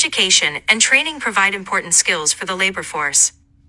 Education and training provide important skills for the labor force.